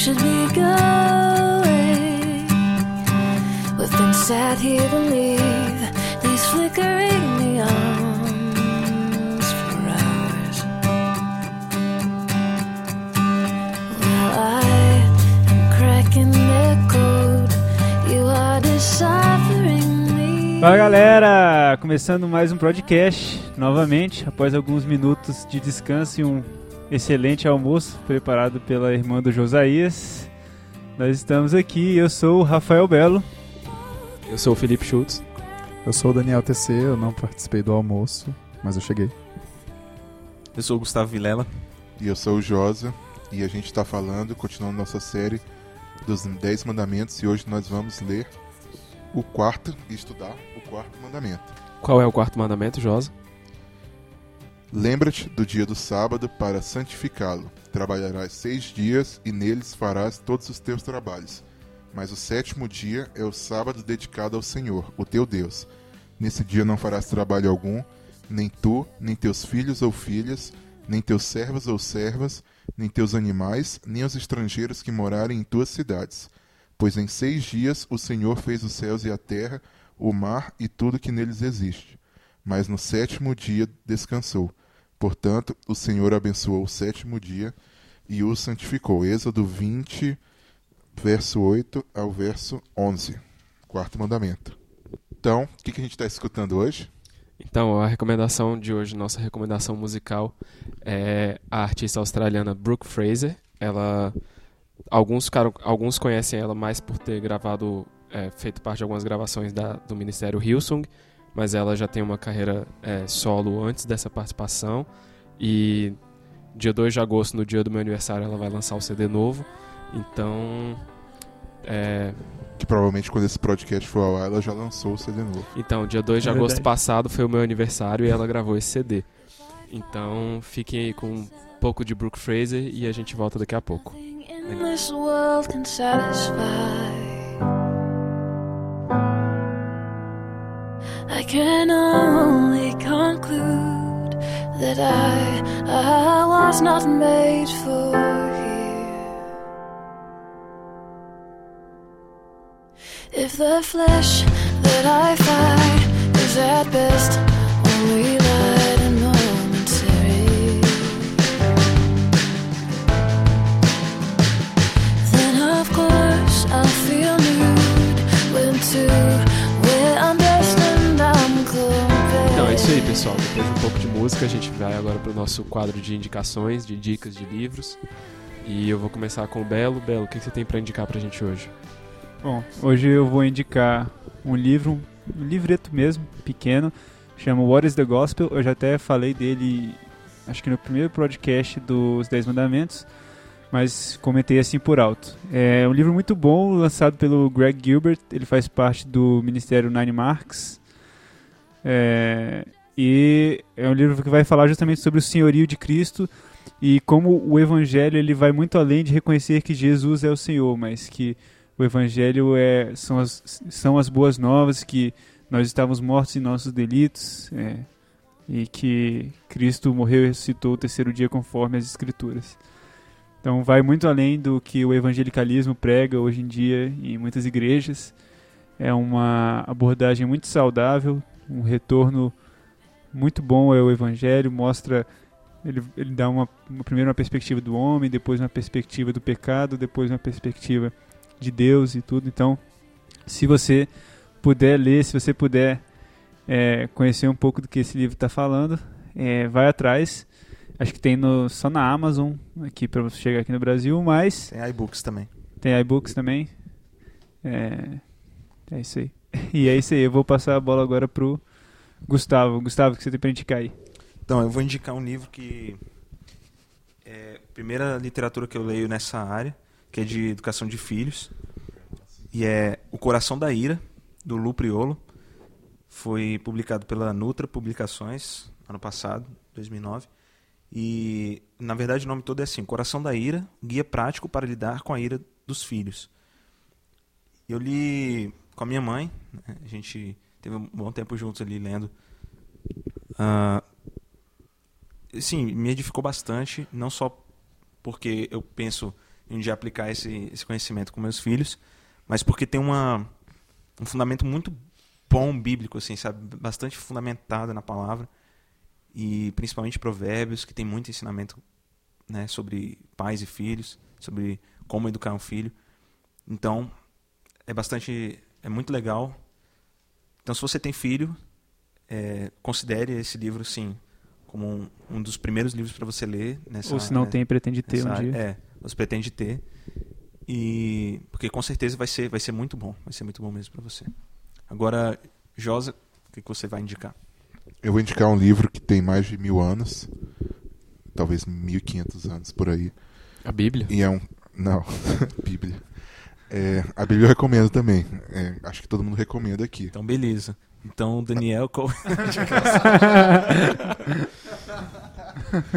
should be going. We've been sat here leave these flickering neons for hours. I am cracking code. You are deciphering me. Fala galera, começando mais um podcast novamente, após alguns minutos de descanso e um excelente almoço preparado pela irmã do Josias. Nós estamos aqui, eu sou o Rafael Belo. Eu sou o Felipe Schultz. Eu sou o Daniel TC, eu não participei do almoço, mas eu cheguei. Eu sou o Gustavo Vilela. E eu sou o Josa, e a gente está falando, continuando nossa série dos Dez Mandamentos, e hoje nós vamos ler o quarto e estudar o quarto mandamento. Qual é o quarto mandamento, Josa? Lembra-te do dia do sábado para santificá-lo. Trabalharás seis dias e neles farás todos os teus trabalhos. Mas o sétimo dia é o sábado dedicado ao Senhor, o teu Deus. Nesse dia não farás trabalho algum, nem tu, nem teus filhos ou filhas, nem teus servos ou servas, nem teus animais, nem os estrangeiros que morarem em tuas cidades. Pois em seis dias o Senhor fez os céus e a terra, o mar e tudo que neles existe. Mas no sétimo dia descansou. Portanto, o Senhor abençoou o sétimo dia e o santificou. Êxodo 20, verso 8 ao verso 11. Quarto mandamento. Então, o que, que a gente está escutando hoje? Então, a recomendação de hoje, nossa recomendação musical, é a artista australiana Brooke Fraser. Ela, alguns, alguns conhecem ela mais por ter gravado, é, feito parte de algumas gravações da- do Ministério Hillsong, mas ela já tem uma carreira é, solo antes dessa participação. E dia 2 de agosto, no dia do meu aniversário, ela vai lançar o CD novo. Então, é, Que provavelmente quando esse podcast for ao ar, ela já lançou o CD novo. Então, dia 2 de É agosto verdade. passado foi o meu aniversário e ela gravou esse CD. Então, fiquem aí com um pouco de Brooke Fraser e a gente volta daqui a pouco. Nothing can. Only conclude that I, I was not made for here. If the flesh that I fight is at best only isso aí, pessoal. Depois de um pouco de música, a gente vai agora pro nosso quadro de indicações, de dicas de livros. E eu vou começar com o Belo. Belo, o que você tem pra indicar pra gente hoje? Bom, hoje eu vou indicar um livro, um livreto mesmo, pequeno, chama What is the Gospel. Eu já até falei dele, acho que no primeiro podcast dos Dez Mandamentos, mas comentei assim por alto. É um livro muito bom, lançado pelo Greg Gilbert, ele faz parte do Ministério Nine Marks. É, e é um livro que vai falar justamente sobre o senhorio de Cristo e como o evangelho ele vai muito além de reconhecer que Jesus é o Senhor, mas que o Evangelho é, são, as, são as boas novas que nós estávamos mortos em nossos delitos é, e que Cristo morreu e ressuscitou o terceiro dia conforme as Escrituras. Então vai muito além do que o evangelicalismo prega hoje em dia em muitas igrejas. É uma abordagem muito saudável, um retorno muito bom ao Evangelho, mostra ele, ele dá uma, uma primeiro uma perspectiva do homem, depois uma perspectiva do pecado, depois uma perspectiva de Deus e tudo. Então, se você puder ler, se você puder é, conhecer um pouco do que esse livro está falando, é, vai atrás. Acho que tem no, só na Amazon aqui para você chegar aqui no Brasil, mas Tem iBooks também. tem iBooks também. É, é isso aí. E é isso aí. Eu vou passar a bola agora pro Gustavo. Gustavo, que você tem para indicar aí? Então, eu vou indicar um livro que é a primeira literatura que eu leio nessa área, que é de educação de filhos. E é O Coração da Ira, do Lu Priolo. Foi publicado pela Nutra Publicações, ano passado, 2009. E, na verdade, o nome todo é assim: Coração da Ira, Guia Prático para Lidar com a Ira dos Filhos. Eu li com a minha mãe, né? a gente teve um bom tempo juntos ali lendo. Ah, sim, me edificou bastante, não só porque eu penso e um dia aplicar esse, esse conhecimento com meus filhos, mas porque tem uma, um fundamento muito bom bíblico, assim, sabe? Bastante fundamentado na palavra e principalmente provérbios, que tem muito ensinamento né, sobre pais e filhos, sobre como educar um filho. Então, é bastante, é muito legal. Então, se você tem filho, é, considere esse livro, sim, como um, um dos primeiros livros para você ler. Nessa, Ou se não né, tem, pretende ter um nessa dia. área. É, você pretende ter. E porque com certeza vai ser, vai ser muito bom, vai ser muito bom mesmo para você. Agora, Josa, o que, que você vai indicar? Eu vou indicar um livro que tem mais de mil anos, talvez 1500 anos por aí. A Bíblia? E é um. Não, Bíblia. É, a Bíblia eu recomendo também. É, acho que todo mundo recomenda aqui. Então, beleza. Então, Daniel, qual...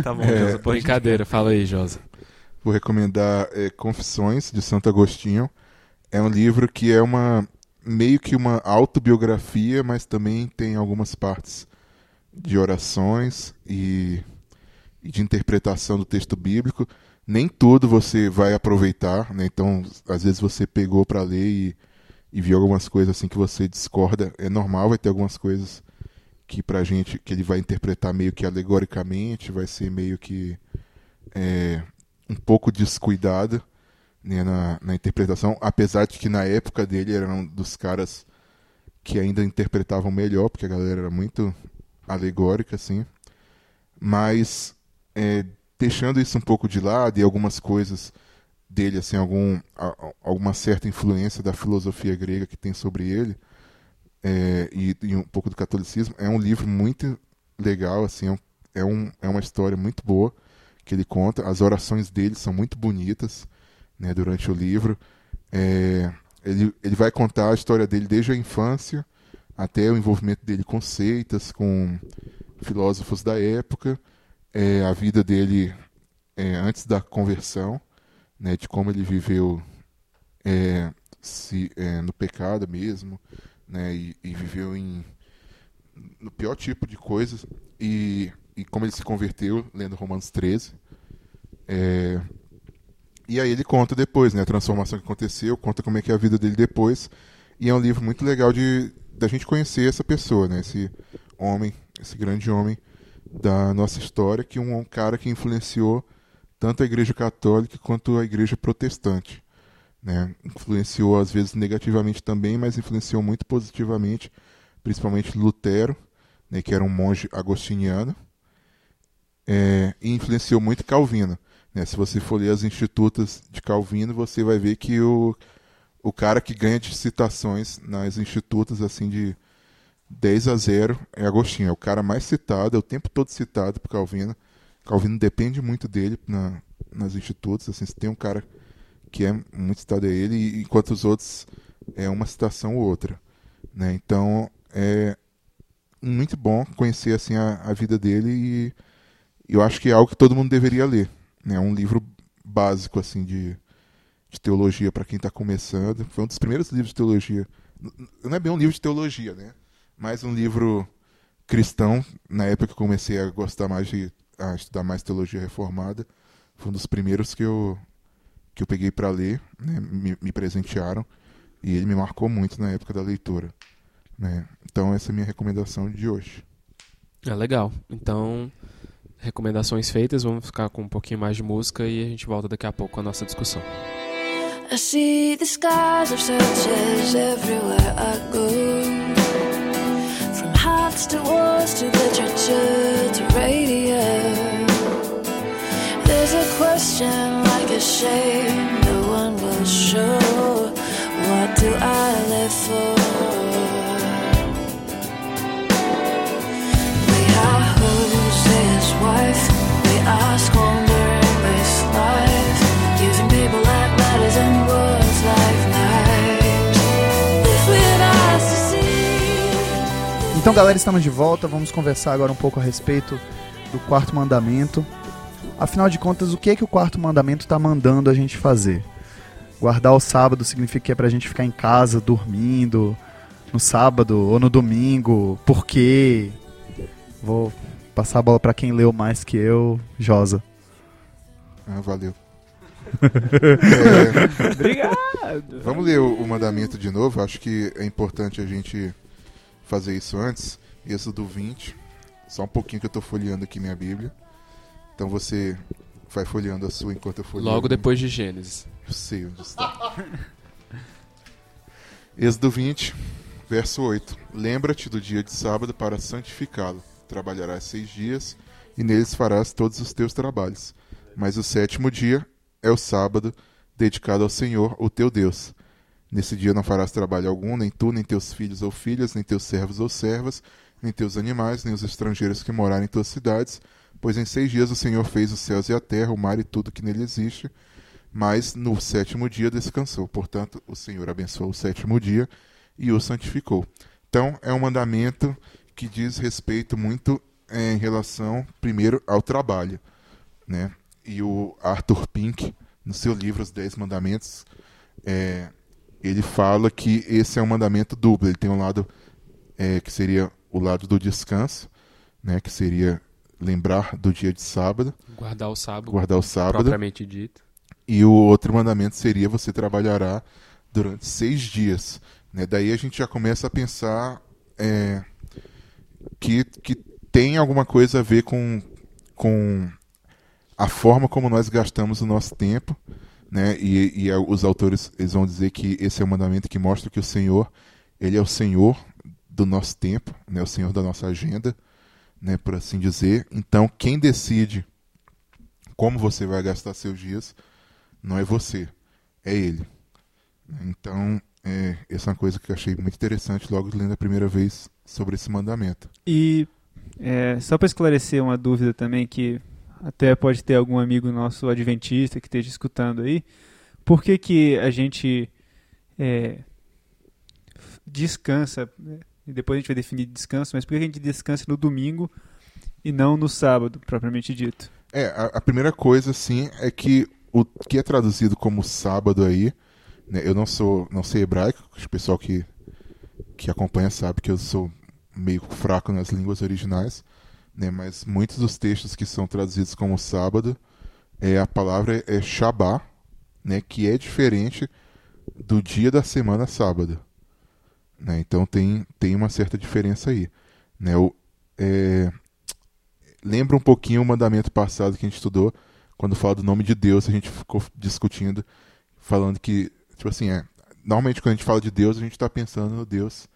tá bom, É, Josa, pode Brincadeira, fala aí, Josa. Vou recomendar é, Confissões de Santo Agostinho. É um livro que é uma meio que uma autobiografia, mas também tem algumas partes de orações e, e de interpretação do texto bíblico. Nem tudo você vai aproveitar, né? Então, às vezes você pegou para ler e, e viu algumas coisas assim que você discorda. É normal, vai ter algumas coisas que pra gente que ele vai interpretar meio que alegoricamente, vai ser meio que é, um pouco descuidado né, na, na interpretação, apesar de que na época dele era um dos caras que ainda interpretavam melhor, porque a galera era muito alegórica, assim. Mas é, deixando isso um pouco de lado e algumas coisas dele, assim, algum, alguma certa influência da filosofia grega que tem sobre ele, é, e, e um pouco do catolicismo, é um livro muito legal, assim, é, é, um, é uma história muito boa que ele conta. As orações dele são muito bonitas né, durante o livro. É, ele, ele vai contar a história dele desde a infância até o envolvimento dele com seitas, com filósofos da época, é, a vida dele é, antes da conversão, né, de como ele viveu é, se, é, no pecado mesmo, né, e, e viveu em no pior tipo de coisas e, e como ele se converteu lendo Romanos 13. É, e aí ele conta depois, né, a transformação que aconteceu, conta como é que é a vida dele depois. E é um livro muito legal de da gente conhecer essa pessoa, né, esse homem, esse grande homem da nossa história, que um cara que influenciou tanto a Igreja Católica quanto a Igreja Protestante. Né? Influenciou às vezes negativamente também, mas influenciou muito positivamente, principalmente Lutero, né, que era um monge agostiniano, é, e influenciou muito Calvino. Né? Se você for ler as institutas de Calvino, você vai ver que o, o cara que ganha de citações nas institutas assim de 10 a 0 é Agostinho. É o cara mais citado, é o tempo todo citado por Calvino. Calvino depende muito dele na, nas institutas. Assim, se tem um cara que é muito citado é ele, enquanto os outros é uma citação ou outra. Né? Então é muito bom conhecer assim a, a vida dele e eu acho que é algo que todo mundo deveria ler. né? É um livro básico assim de, de teologia para quem está começando. Foi um dos primeiros livros de teologia. Não é bem um livro de teologia, né? Mas um livro cristão. Na época que eu comecei a gostar mais de a estudar mais teologia reformada, foi um dos primeiros que eu que eu peguei para ler, né? me, me presentearam e ele me marcou muito na época da leitura. Né? Então essa é a minha recomendação de hoje. É legal. Então, recomendações feitas, vamos ficar com um pouquinho mais de música e a gente volta daqui a pouco com a nossa discussão. I see the skies of everywhere I go. Hearts to wars to literature to radio. There's a question like a shame no one will show. What do I live for? Então, galera, estamos de volta. Vamos conversar agora um pouco a respeito do quarto mandamento. Afinal de contas, o que é que o quarto mandamento está mandando a gente fazer? Guardar o sábado significa que é pra gente ficar em casa dormindo no sábado ou no domingo. Por quê? Vou passar a bola pra quem leu mais que eu, Josa. Ah, valeu. É, Obrigado. vamos ler o, o mandamento de novo. Acho que é importante a gente fazer isso antes. Êxodo 20. Só um pouquinho que eu tô folheando aqui minha Bíblia. Então você vai folheando a sua enquanto eu folheio. Logo depois de Gênesis. Eu sei onde está. Êxodo 20, verso 8. Lembra-te do dia de sábado para santificá-lo. Trabalharás seis dias e neles farás todos os teus trabalhos. Mas o sétimo dia é o sábado, dedicado ao Senhor, o teu Deus. Nesse dia não farás trabalho algum, nem tu, nem teus filhos ou filhas, nem teus servos ou servas, nem teus animais, nem os estrangeiros que morarem em tuas cidades, pois em seis dias o Senhor fez os céus e a terra, o mar e tudo que nele existe, mas no sétimo dia descansou. Portanto, o Senhor abençoou o sétimo dia e o santificou. Então, é um mandamento que diz respeito muito eh, em relação, primeiro, ao trabalho. Né? E o Arthur Pink, no seu livro Os Dez Mandamentos, eh, ele fala que esse é um mandamento duplo. Ele tem um lado eh, que seria o lado do descanso, né? que seria lembrar do dia de sábado, Guardar o sábado, guardar o sábado. propriamente dito. E o outro mandamento seria você trabalhará durante seis dias. Né? Daí a gente já começa a pensar é, que, que tem alguma coisa a ver com, com a forma como nós gastamos o nosso tempo. Né? E, e os autores eles vão dizer que esse é o mandamento que mostra que o Senhor ele é o Senhor do nosso tempo, né? o Senhor da nossa agenda, né? por assim dizer. Então, quem decide como você vai gastar seus dias não é você, é ele. Então, é, essa é uma coisa que eu achei muito interessante logo lendo a primeira vez sobre esse mandamento. E é, só para esclarecer uma dúvida também que até pode ter algum amigo nosso adventista que esteja escutando aí, por que que a gente é, descansa, né? depois a gente vai definir descanso, mas por que a gente descansa no domingo e não no sábado, propriamente dito? É, a, a primeira coisa, assim, é que o que é traduzido como sábado aí, né, eu não sou, não sei hebraico, o pessoal que, que acompanha sabe que eu sou meio fraco nas línguas originais, né, mas muitos dos textos que são traduzidos como sábado, é, a palavra é Shabá, né, que é diferente do dia da semana sábado. Né, então tem, tem uma certa diferença aí. Né, o, é, lembra um pouquinho o mandamento passado que a gente estudou, quando fala do nome de Deus, a gente ficou discutindo, falando que, tipo assim, é, normalmente quando a gente fala de Deus, a gente está pensando no Deus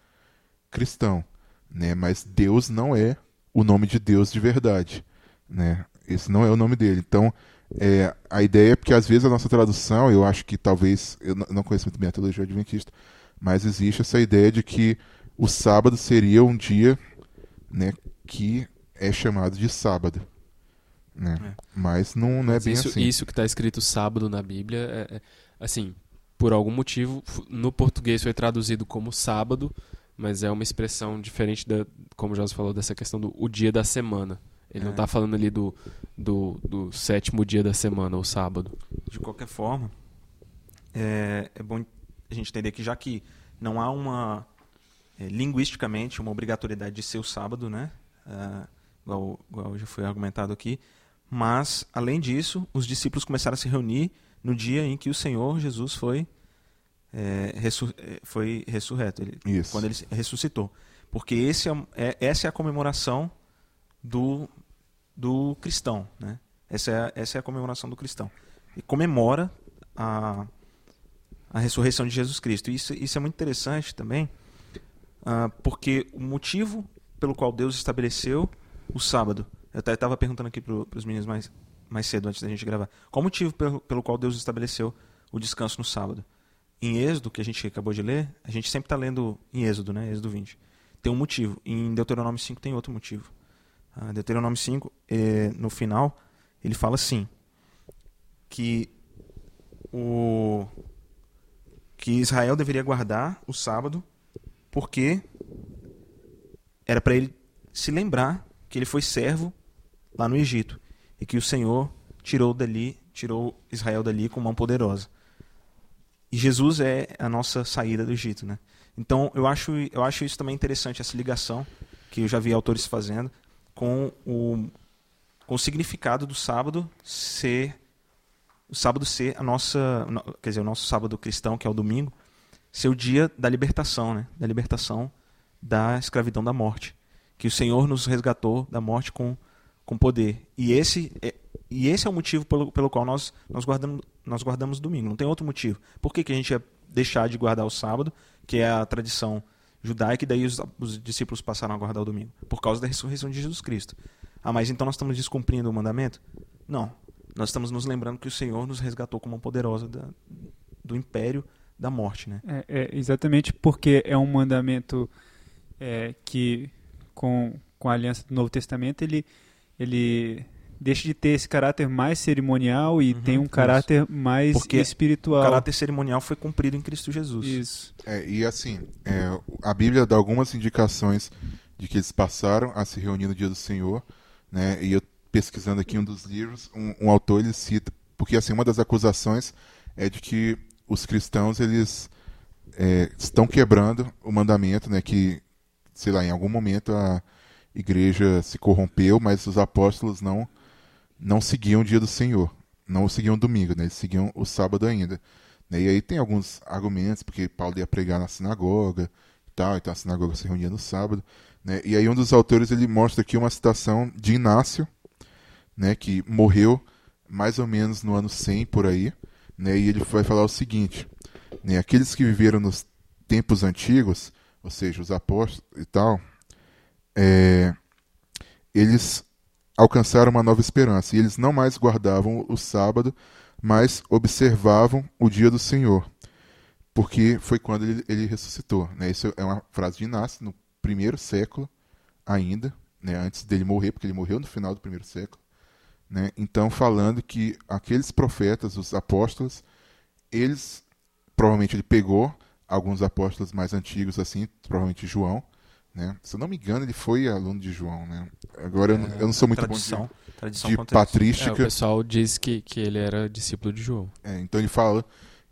cristão, né? Mas Deus não é o nome de Deus de verdade, né? Esse não é o nome dele. Então, é, a ideia é porque às vezes a nossa tradução, eu acho que talvez, eu não conheço muito bem a teologia adventista, mas existe essa ideia de que o sábado seria um dia, né, que é chamado de sábado, né? É. Mas não, não é Mas bem isso, assim. isso que está escrito sábado na Bíblia, é, é- assim, por algum motivo, no português foi traduzido como sábado, mas é uma expressão diferente da, como já se falou, dessa questão do o dia da semana. Ele não É. está falando ali do, do, do sétimo dia da semana, o sábado. De qualquer forma, é, é bom a gente entender que já que não há uma é, linguisticamente uma obrigatoriedade de ser o sábado, né? Ah, igual, igual já foi argumentado aqui, mas além disso, os discípulos começaram a se reunir no dia em que o Senhor Jesus foi é, é, foi ressurreto, ele, Isso. quando ele ressuscitou, porque esse é, é- essa é a comemoração do do cristão, né? Essa é, a- essa é a comemoração do cristão. E comemora a, a ressurreição de Jesus Cristo. Isso, isso é muito interessante também, ah, porque o motivo pelo qual Deus estabeleceu o sábado. Eu até estava perguntando aqui para os meninos mais, mais cedo, antes da gente gravar. Qual o motivo pelo, pelo qual Deus estabeleceu o descanso no sábado? Em Êxodo, que a gente acabou de ler, a gente sempre está lendo em Êxodo, né? Êxodo 20. Tem um motivo. Em Deuteronômio 5 tem outro motivo. Ah, Deuteronômio 5, eh, no final, ele fala assim: que o que Israel deveria guardar o sábado porque era para ele se lembrar que ele foi servo lá no Egito e que o Senhor tirou dali, tirou Israel dali com mão poderosa. E Jesus é a nossa saída do Egito, né? Então, eu acho, eu acho isso também interessante essa ligação que eu já vi autores fazendo com o com o significado do sábado ser o sábado ser a nossa, no- quer dizer, o nosso sábado cristão, que é o domingo, ser o dia da libertação, né? Da libertação da escravidão da morte, que o Senhor nos resgatou da morte com com poder. E esse é, e esse é o motivo pelo, pelo qual nós nós guardamos nós guardamos domingo. Não tem outro motivo. Por que, que a gente ia deixar de guardar o sábado, que é a tradição judaica, e daí os, os discípulos passaram a guardar o domingo? Por causa da ressurreição de Jesus Cristo. Ah, mas então nós estamos descumprindo o mandamento? Não. Nós estamos nos lembrando que o Senhor nos resgatou como poderosa da, do império da morte, né? É, é exatamente porque é um mandamento é, que, com, com a aliança do Novo Testamento, ele, ele deixa de ter esse caráter mais cerimonial e Uhum, tem um isso. caráter mais Porque espiritual. O caráter cerimonial foi cumprido em Cristo Jesus. Isso. É, e assim, é, a Bíblia dá algumas indicações de que eles passaram a se reunir no dia do Senhor, né? E eu pesquisando aqui um dos livros, um, um autor ele cita, porque assim uma das acusações é de que os cristãos eles é, estão quebrando o mandamento, né? Que sei lá, em algum momento a igreja se corrompeu, mas os apóstolos não não seguiam o dia do Senhor, não seguiam o domingo, né? Eles seguiam o sábado ainda. né? E aí tem alguns argumentos, porque Paulo ia pregar na sinagoga e tal, então a sinagoga se reunia no sábado. Né? E aí um dos autores ele mostra aqui uma citação de Inácio, né, que morreu mais ou menos no ano 100 por aí, né, e ele vai falar o seguinte, né, aqueles que viveram nos tempos antigos, ou seja, os apóstolos e tal, é, eles alcançaram uma nova esperança, e eles não mais guardavam o sábado, mas observavam o dia do Senhor, porque foi quando ele, ele ressuscitou. Né? Isso é uma frase de Inácio, no primeiro século ainda, né? antes dele morrer, porque ele morreu no final do primeiro século. Né? Então, falando que aqueles profetas, os apóstolos, eles, provavelmente ele pegou alguns apóstolos mais antigos, assim, provavelmente João, né? Se eu não me engano, ele foi aluno de João, né? Agora eu, não, eu não sou muito tradição, bom tradição de, de conta isso. É, o patrística. pessoal diz que, que ele era discípulo de João. É, então ele fala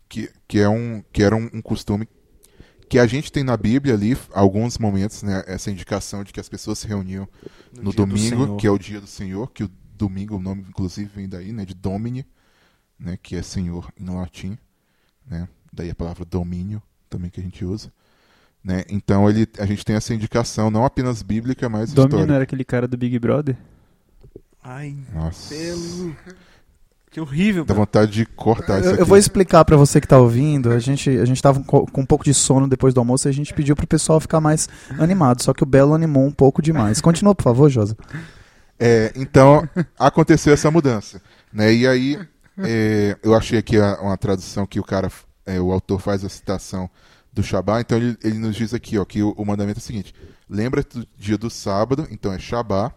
que, que, é um, que era um, um costume que a gente tem na Bíblia ali, alguns momentos, né, essa indicação de que as pessoas se reuniam no, do domingo, Senhor. que é o dia do Senhor, que o domingo, o nome inclusive vem daí, né, de Domini, né, que é Senhor em latim, né, daí a palavra domínio também que a gente usa. Né? Então ele, a gente tem essa indicação, não apenas bíblica, mas Domino histórica. era aquele cara do Big Brother? Ai, Nossa, pelo... Que horrível. dá vontade de cortar isso Eu, aqui. eu vou explicar pra você que tá ouvindo. A gente, a gente tava com, com um pouco de sono depois do almoço e a gente pediu pro pessoal ficar mais animado. Só que o Belo animou um pouco demais. Continua, por favor, Josa. É, então, aconteceu essa mudança. Né? E aí, é, eu achei aqui a- uma tradução que o cara, é, o autor faz a citação do Shabá. Então, ele, ele nos diz aqui ó, que o, o mandamento é o seguinte: lembra-te do dia do sábado, então é Shabá,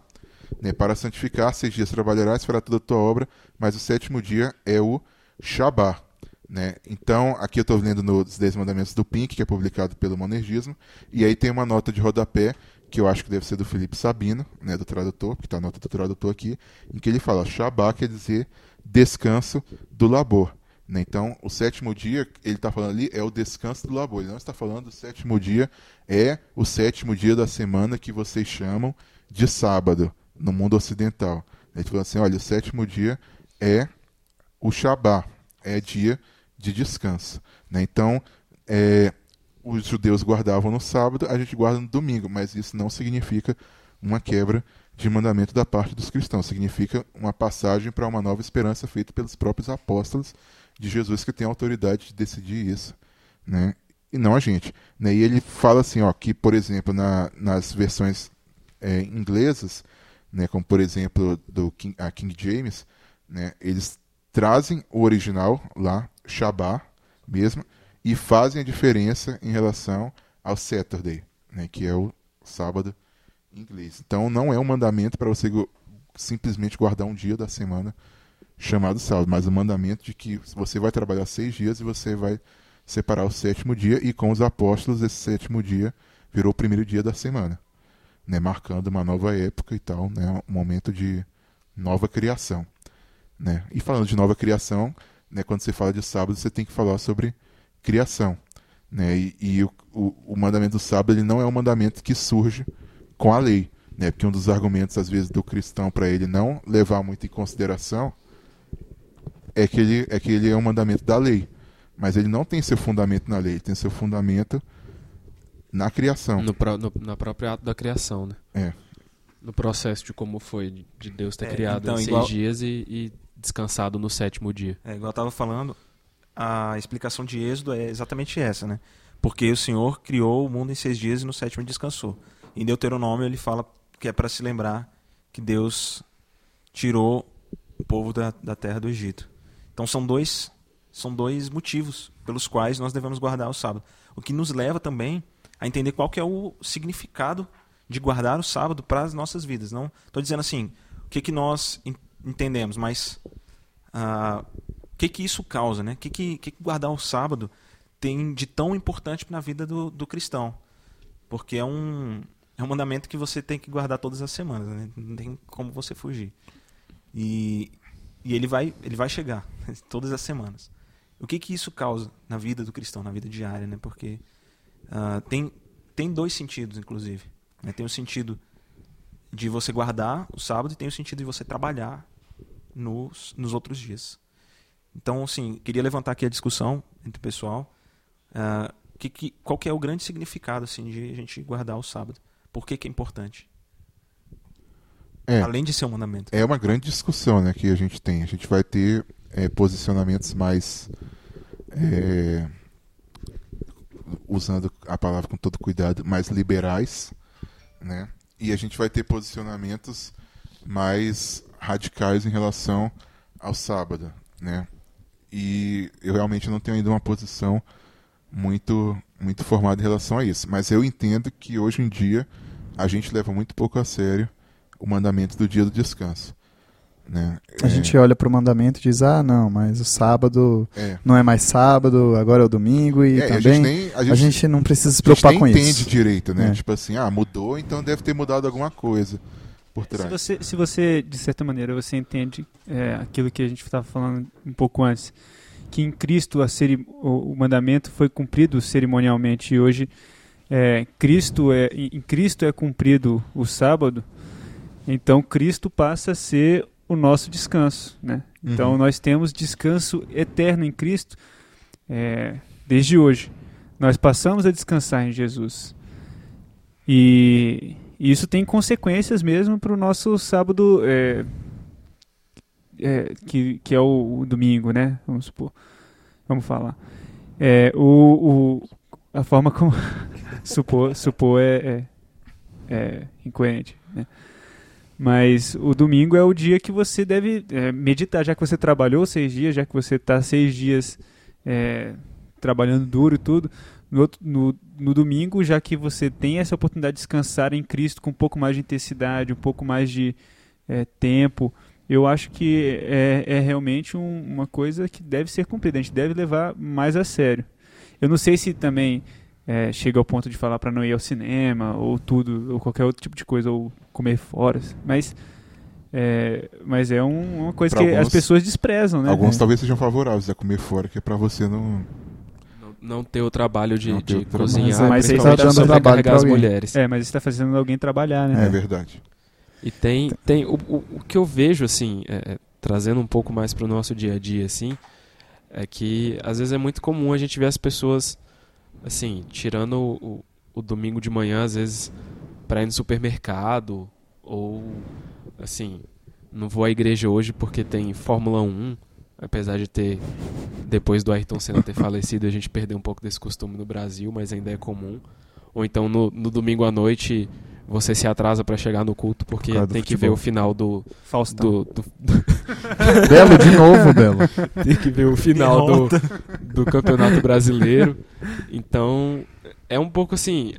né, para santificar, seis dias trabalharás, fará toda a tua obra, mas o sétimo dia é o Shabá. Né? Então, aqui eu estou lendo nos Dez Mandamentos do Pink, que é publicado pelo Monergismo, e aí tem uma nota de rodapé, que eu acho que deve ser do Felipe Sabino, né, do tradutor, porque está a nota do tradutor aqui, em que ele fala, Shabá quer dizer descanso do labor. Né? Então, o sétimo dia, ele está falando ali, é o descanso do labor. Ele não está falando o sétimo dia, é o sétimo dia da semana que vocês chamam de sábado, no mundo ocidental. Ele falou assim, olha, o sétimo dia é o Shabá, é dia de descanso. Né? Então, é, os judeus guardavam no sábado, a gente guarda no domingo, mas isso não significa uma quebra de mandamento da parte dos cristãos, significa uma passagem para uma nova esperança feita pelos próprios apóstolos de Jesus que tem autoridade de decidir isso, né? E não a gente, né? E ele fala assim, ó, que por exemplo na, nas versões é, inglesas, né, como por exemplo do King, a King James, né, eles trazem o original lá, Shabá mesmo, e fazem a diferença em relação ao Saturday, né, que é o sábado em inglês. Então não é um mandamento para você simplesmente guardar um dia da semana chamado sábado, mas o mandamento de que você vai trabalhar seis dias e você vai separar o sétimo dia e com os apóstolos esse sétimo dia virou o primeiro dia da semana, né, marcando uma nova época e tal, né, um momento de nova criação, né. E falando de nova criação, né, quando você fala de sábado você tem que falar sobre criação, né, e, e o, o, o mandamento do sábado ele não é um mandamento que surge com a lei, né, porque um dos argumentos às vezes do cristão para ele não levar muito em consideração é que ele é que ele é um mandamento da lei, mas ele não tem seu fundamento na lei, ele tem seu fundamento na criação. No, pró- no- na própria ato da criação, né? É. No processo de como foi de- de Deus ter É, criado então, em seis igual- dias e, e descansado no sétimo dia. É, igual eu estava falando, a explicação de Êxodo é exatamente essa, né? Porque o Senhor criou o mundo em seis dias e no sétimo descansou. Em Deuteronômio ele fala que é para se lembrar que Deus tirou o povo da, da terra do Egito. Então são dois, são dois motivos pelos quais nós devemos guardar o sábado. O que nos leva também a entender qual que é o significado de guardar o sábado para as nossas vidas. Não estou dizendo assim, o que, que nós en- entendemos, mas ah, o que, que isso causa, né? O que, que, que que guardar o sábado tem de tão importante na vida do, do cristão? Porque é um, é um mandamento que você tem que guardar todas as semanas, né? Não tem como você fugir. E, e ele, vai, ele vai chegar todas as semanas. O que, que isso causa na vida do cristão, na vida diária, né? Porque ah, tem, tem dois sentidos, inclusive. né? Tem o sentido de você guardar o sábado e tem o sentido de você trabalhar nos, nos outros dias. Então, assim, queria levantar aqui a discussão entre o pessoal. ah, que, que, qual que é o grande significado assim, de a gente guardar o sábado? Por que, que é importante? É. Além de ser um mandamento. É uma grande discussão né, que a gente tem. A gente vai ter é, posicionamentos mais. é, usando a palavra com todo cuidado, mais liberais. Né? E a gente vai ter posicionamentos mais radicais em relação ao sábado. Né? E eu realmente não tenho ainda uma posição muito, muito formada em relação a isso. Mas eu entendo que hoje em dia a gente leva muito pouco a sério o mandamento do dia do descanso. Né? A gente olha pro mandamento e diz, ah, não, mas o sábado é, não é mais sábado, agora é o domingo e é, a gente também nem, a gente não precisa se a gente preocupar nem com entende isso. direito, né? É. Tipo assim, ah, mudou, então deve ter mudado alguma coisa por Se trás. você, se você, de certa maneira, você entende é, aquilo que a gente estava falando um pouco antes, que em Cristo a o, o mandamento foi cumprido cerimonialmente e hoje é, Cristo é, em Cristo é cumprido o sábado, então Cristo passa a ser o nosso descanso, né? Então Uhum. nós temos descanso eterno em Cristo é, desde hoje. Nós passamos a descansar em Jesus. E isso tem consequências mesmo para o nosso sábado, é, é, que, que é o, o domingo, né? Vamos supor. Vamos falar. É, o, o, a forma como. supor, supor é, é, é incoerente, né? Mas o domingo é o dia que você deve é, meditar, já que você trabalhou seis dias, já que você está seis dias é, trabalhando duro e tudo. No, outro- no, no domingo, já que você tem essa oportunidade de descansar em Cristo com um pouco mais de intensidade, um pouco mais de é, tempo, eu acho que é, é realmente um- uma coisa que deve ser cumprida. A gente deve levar mais a sério. Eu não sei se também é, chega ao ponto de falar para não ir ao cinema ou tudo, ou qualquer outro tipo de coisa, ou comer fora, mas é, mas é um- uma coisa Pra que as alguns- pessoas desprezam, né? Alguns É. talvez sejam favoráveis a comer fora, que é pra você não. Não, não ter o trabalho de, de o trabalho. cozinhar, Mas aí principalmente tá dando trabalho pra as mulheres. É, mas está fazendo alguém trabalhar, né? É, verdade. E tem, tem o, o, o que eu vejo, assim, é, é, trazendo um pouco mais para o nosso dia a dia, assim, é que às vezes é muito comum a gente ver as pessoas, assim, tirando o, o, domingo de manhã, às vezes, para ir no supermercado, ou, assim, não vou à igreja hoje porque tem Fórmula 1, apesar de ter, depois do Ayrton Senna ter falecido, a gente perdeu um pouco desse costume no Brasil, mas ainda é comum. Ou então no, no domingo à noite você se atrasa para chegar no culto porque Por tem que futebol. ver o final do, Faustão. do, do- Belo, de novo, Belo. tem que ver o final do, do campeonato brasileiro. Então é um pouco assim,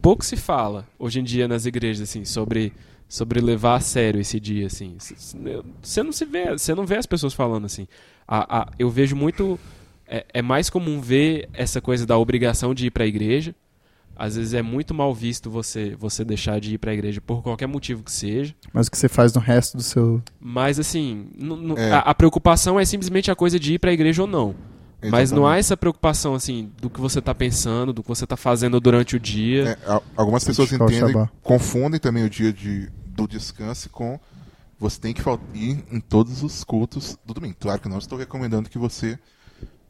pouco se fala hoje em dia nas igrejas assim sobre sobre levar a sério esse dia assim. Você não se vê, você não vê as pessoas falando assim. A, a- eu vejo muito é, é mais comum ver essa coisa da obrigação de ir para a igreja. Às vezes é muito mal visto você você deixar de ir para a igreja por qualquer motivo que seja. Mas o que você faz no resto do seu. Mas assim, É. a, a preocupação é simplesmente a coisa de ir para a igreja ou não. Mas não há Exatamente. essa preocupação assim do que você tá pensando, do que você tá fazendo durante o dia. É, algumas pessoas entendem, confundem também o dia de, do descanso com você tem que ir em todos os cultos do domingo. Claro que não estou recomendando que você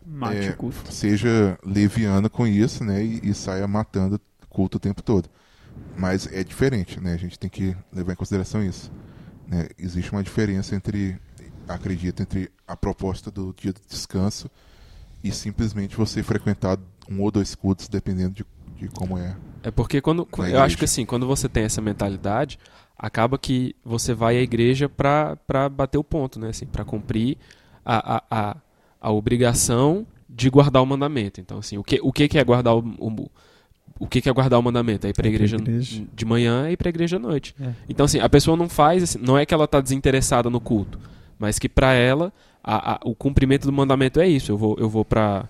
Mate é, o culto. seja leviano com isso, né, e, e saia matando culto o tempo todo. Mas é diferente, né? A gente tem que levar em consideração isso. né? Existe uma diferença entre, acredito, entre a proposta do dia de descanso e simplesmente você frequentar um ou dois cultos, dependendo de, de como é. É porque quando. Eu acho que assim, quando você tem essa mentalidade, acaba que você vai à igreja pra, pra bater o ponto, né? Assim, pra cumprir a, a, a, a obrigação de guardar o mandamento. Então, assim, o que, o que que é guardar o. o o que, que é guardar o mandamento? É ir pra É pra igreja, igreja. de manhã e ir pra igreja à noite. É. Então, assim, a pessoa não faz, assim, não é que ela tá desinteressada no culto, mas que pra ela, a- a- o cumprimento do mandamento é isso. Eu vou, eu vou pra,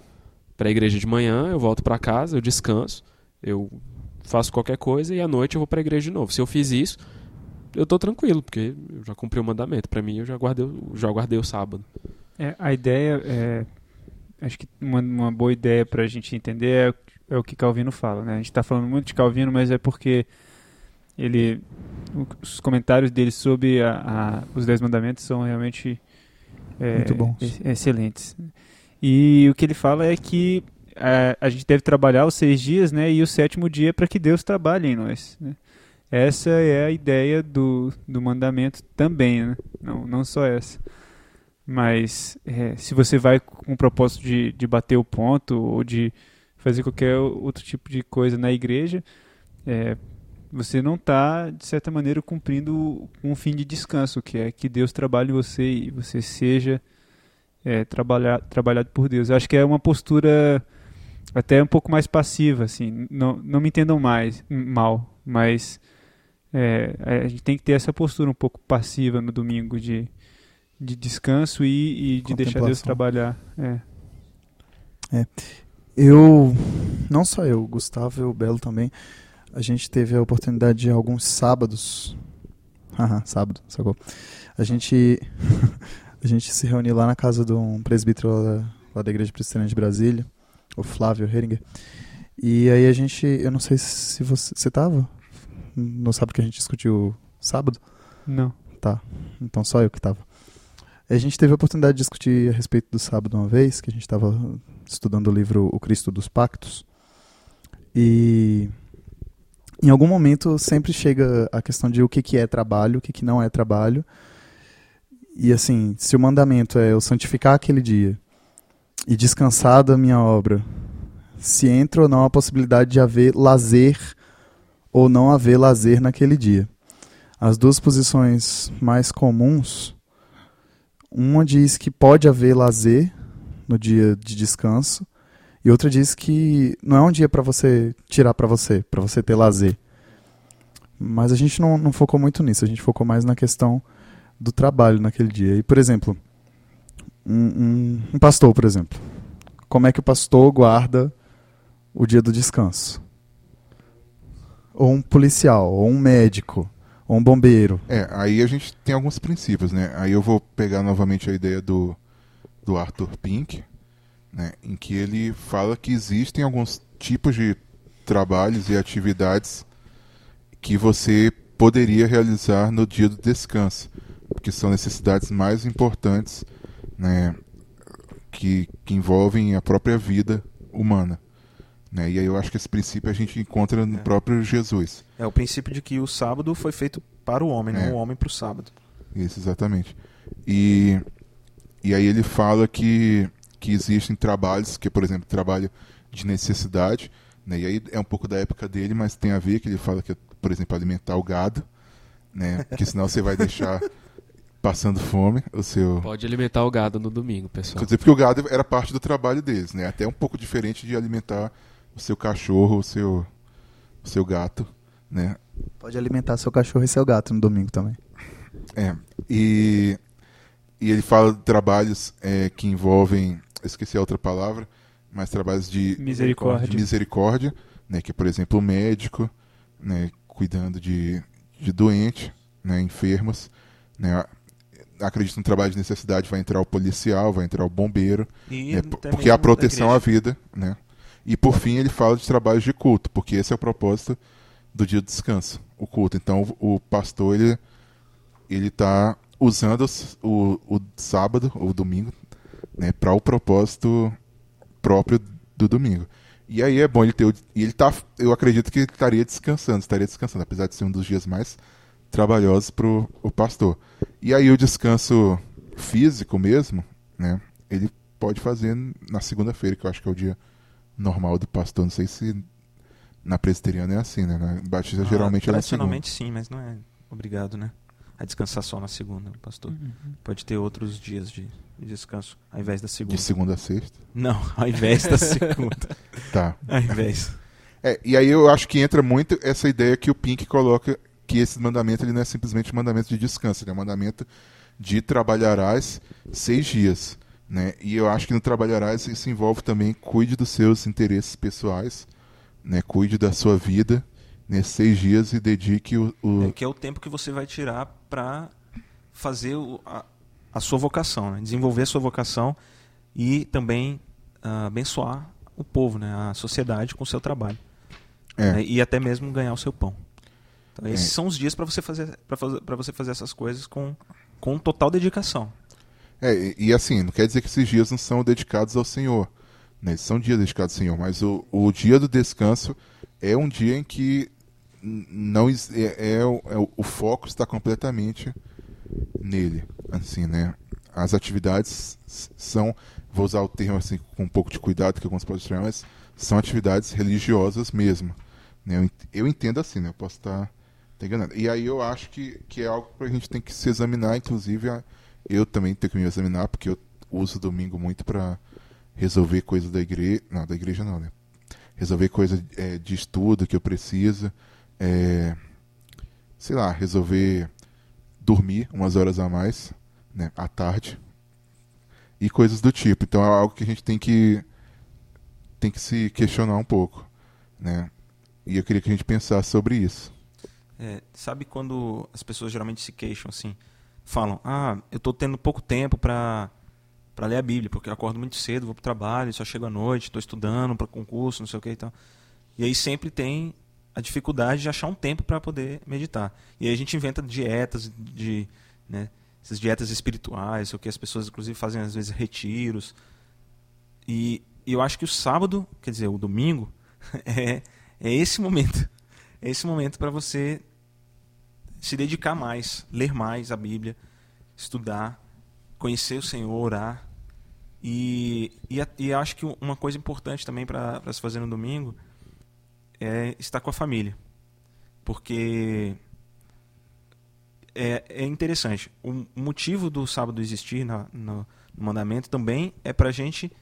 pra igreja de manhã, eu volto pra casa, eu descanso, eu faço qualquer coisa e à noite eu vou pra igreja de novo. Se eu fiz isso, eu tô tranquilo, porque eu já cumpri o mandamento. Pra mim, eu já guardei, já guardei o sábado. É, a ideia é. Acho que uma, uma boa ideia para a gente entender é, é o que Calvino fala. Né? A gente está falando muito de Calvino, mas é porque ele, os comentários dele sobre a- a- os Dez Mandamentos são realmente é, Muito bons. ex- excelentes. E o que ele fala é que é, a gente deve trabalhar os seis dias né, e o sétimo dia para que Deus trabalhe em nós. né? Essa é a ideia do, do mandamento também, né? não, não só essa. Mas é, se você vai com o propósito de, de bater o ponto ou de fazer qualquer outro tipo de coisa na igreja, é, você não está, de certa maneira, cumprindo um fim de descanso, que é que Deus trabalhe você e você seja é, trabalhar, trabalhado por Deus. Eu acho que é uma postura até um pouco mais passiva, assim. Não, não me entendam mais mal, mas é, a gente tem que ter essa postura um pouco passiva no domingo de, de descanso e, e de deixar Deus trabalhar. É. Eu, não só eu, Gustavo e o Belo também, a gente teve a oportunidade de alguns sábados, haha, sábado, sacou? A gente, a gente se reuniu lá na casa de um presbítero lá da, lá da Igreja Presbiteriana de Brasília, o Flávio Heringer, e aí a gente, eu não sei se você, você tava no sábado que a gente discutiu sábado? Não. Então só eu que tava. A gente teve a oportunidade de discutir a respeito do sábado uma vez, que a gente estava estudando o livro O Cristo dos Pactos. E em algum momento sempre chega a questão de o que, que é trabalho, o que, que não é trabalho. E assim, se o mandamento é eu santificar aquele dia e descansar da minha obra, se entra ou não a possibilidade de haver lazer ou não haver lazer naquele dia. As duas posições mais comuns, uma diz que pode haver lazer no dia de descanso e outra diz que não é um dia para você tirar para você, para você ter lazer. Mas a gente não, não focou muito nisso, a gente focou mais na questão do trabalho naquele dia. E, por exemplo, um, um, um pastor, por exemplo, como é que o pastor guarda o dia do descanso? Ou um policial, ou um médico, ou um bombeiro. É, aí a gente tem alguns princípios, né? Aí eu vou pegar novamente a ideia do, do Arthur Pink, né? Em que ele fala que existem alguns tipos de trabalhos e atividades que você poderia realizar no dia do descanso, porque são necessidades mais importantes, né? Que, que envolvem a própria vida humana. Né? E aí eu acho que esse princípio a gente encontra no É. próprio Jesus. É o princípio de que o sábado foi feito para o homem, É. não o homem para o sábado. Isso, exatamente. E, e aí ele fala que, que existem trabalhos, que por exemplo, trabalho de necessidade, né? e aí é um pouco da época dele, mas tem a ver que ele fala que é, por exemplo, alimentar o gado, né? porque senão você vai deixar passando fome o seu... Pode alimentar o gado no domingo, Quer pessoal. dizer, porque o gado era parte do trabalho deles, né? Até um pouco diferente de alimentar o seu cachorro, o seu, o seu gato, né? Pode alimentar seu cachorro e seu gato no domingo também. É, e, e ele fala de trabalhos é, que envolvem, eu esqueci a outra palavra, mas trabalhos de Misericórdia. de misericórdia, né, que é, por exemplo, o médico, né, cuidando de, de doente, né, enfermos, né, acredito no trabalho de necessidade vai entrar o policial, vai entrar o bombeiro, E né, porque a proteção à vida, né, e por fim ele fala de trabalhos de culto, porque esse é o propósito do dia do descanso, o culto. Então o pastor ele ele está usando o, o sábado ou domingo né, para o propósito próprio do domingo. E aí é bom ele ter. E ele tá. Eu acredito que ele estaria descansando, estaria descansando, apesar de ser um dos dias mais trabalhosos para o pastor. E aí o descanso físico mesmo, né? Ele pode fazer na segunda-feira, que eu acho que é o dia normal do pastor. Não sei se na presbiteriana é assim, né? Na Batista Ah, geralmente é na segunda. Sim, mas não é obrigado, né? A descansar só na segunda, pastor. Pode ter outros dias de, de descanso, ao invés da segunda. De segunda a sexta. Não, ao invés da segunda. Tá. ao invés. É, e aí eu acho que entra muito essa ideia que o Pink coloca que esse mandamento ele não é simplesmente um mandamento de descanso, ele é um mandamento de trabalharás seis dias. Né? E eu acho que no trabalharás isso envolve também cuide dos seus interesses pessoais, né? cuide da sua vida nesses seis dias e dedique o. o- É, que é o tempo que você vai tirar para fazer o- a, a sua vocação, né? desenvolver a sua vocação e também ah, abençoar o povo, né? a sociedade com o seu trabalho. É. né? E até mesmo ganhar o seu pão. Então, esses É. são os dias para você fazer para você fazer essas coisas com, com total dedicação. É, e, e assim, não quer dizer que esses dias não são dedicados ao Senhor. Né? São dias dedicados ao Senhor, mas o, o dia do descanso é um dia em que não é, é o- é o- foco está completamente nele. Assim, né? As atividades são, vou usar o termo assim com um pouco de cuidado, que alguns podem mas são atividades religiosas mesmo. Né? Eu, ent- eu entendo assim, né? Eu posso estar tá enganado. E aí eu acho que, que é algo que a gente tem que se examinar, inclusive a- eu também tenho que me examinar, porque eu uso domingo muito para resolver coisas da igreja. Não, da igreja não, né? Resolver coisas é, de estudo que eu preciso. é, sei lá, resolver dormir umas horas a mais, né? À tarde. E coisas do tipo. Então é algo que a gente tem que tem que se questionar um pouco, né? E eu queria que a gente pensasse sobre isso. É, sabe quando as pessoas geralmente se queixam assim, falam: "Ah, eu tô tendo pouco tempo para para ler a Bíblia, porque eu acordo muito cedo, vou pro trabalho, só chego à noite, estou estudando para concurso, não sei o que e tal". E aí sempre tem a dificuldade de achar um tempo para poder meditar. E aí a gente inventa dietas de, né, essas dietas espirituais, o que as pessoas inclusive fazem às vezes retiros. E, e eu acho que o sábado, quer dizer, o domingo, é, é esse momento. É esse momento para você se dedicar mais, ler mais a Bíblia, estudar, conhecer o Senhor, orar. E, e, e acho que uma coisa importante também para se fazer no domingo é estar com a família. Porque é, é interessante. O motivo do sábado existir no, no mandamento também é para a gente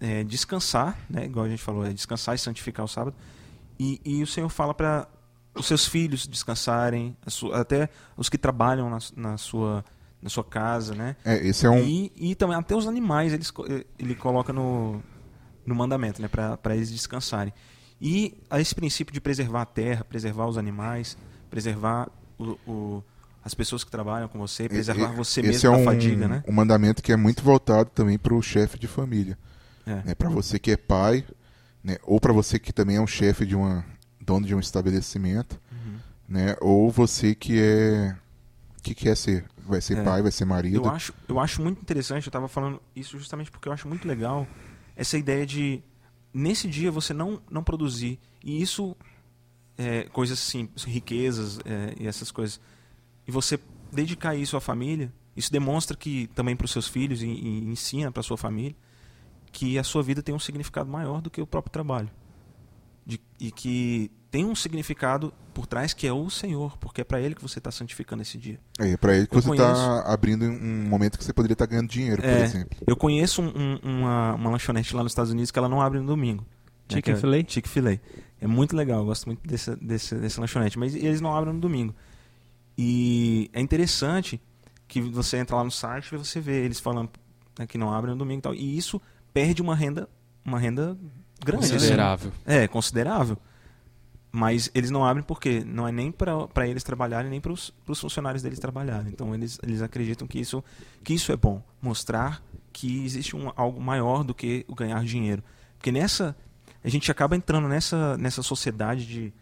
é, descansar, né? igual a gente falou, é descansar e santificar o sábado. E, e o Senhor fala para os seus filhos descansarem, sua- até os que trabalham na, na sua, na sua casa, né? É, esse é um E, e também até os animais eles, eh, ele coloca no, no mandamento, né, para eles descansarem. E a esse princípio de preservar a terra, preservar os animais, preservar o, o- as pessoas que trabalham com você, preservar E- você mesmo é da um, fadiga, né? um mandamento que é muito voltado também para o chefe de família. É. Né? Para você que é pai, né? ou para você que também é um chefe de uma dono de um estabelecimento, Uhum. né? ou você que é que quer ser, vai ser É. pai, vai ser marido. Eu acho, eu acho muito interessante, eu estava falando isso justamente porque eu acho muito legal essa ideia de nesse dia você não, não produzir. E isso, é, coisas assim, riquezas é, e essas coisas. E você dedicar isso à família, isso demonstra que também para os seus filhos e, e ensina para sua família que a sua vida tem um significado maior do que o próprio trabalho. De- e que tem um significado por trás que é o Senhor, porque é para Ele que você está santificando esse dia. É para ele que Eu você está abrindo um momento que você poderia estar ganhando dinheiro, por É, exemplo. Eu conheço um- um- uma, uma lanchonete lá nos Estados Unidos que ela não abre no domingo. né, Chick-fil-A? é Chick-fil-A. É muito legal, eu gosto muito desse, desse, desse lanchonete. Mas eles não abrem no domingo. E é interessante que você entra lá no site e você vê eles falando né, que não abrem no domingo e tal. E isso perde uma renda, uma renda grande. né? Considerável. É, considerável. Mas eles não abrem porque não é nem para eles trabalharem, nem para os funcionários deles trabalharem. Então eles, eles acreditam que isso, que isso é bom. Mostrar que existe um, algo maior do que o ganhar dinheiro. Porque nessa. A gente acaba entrando nessa, nessa sociedade de.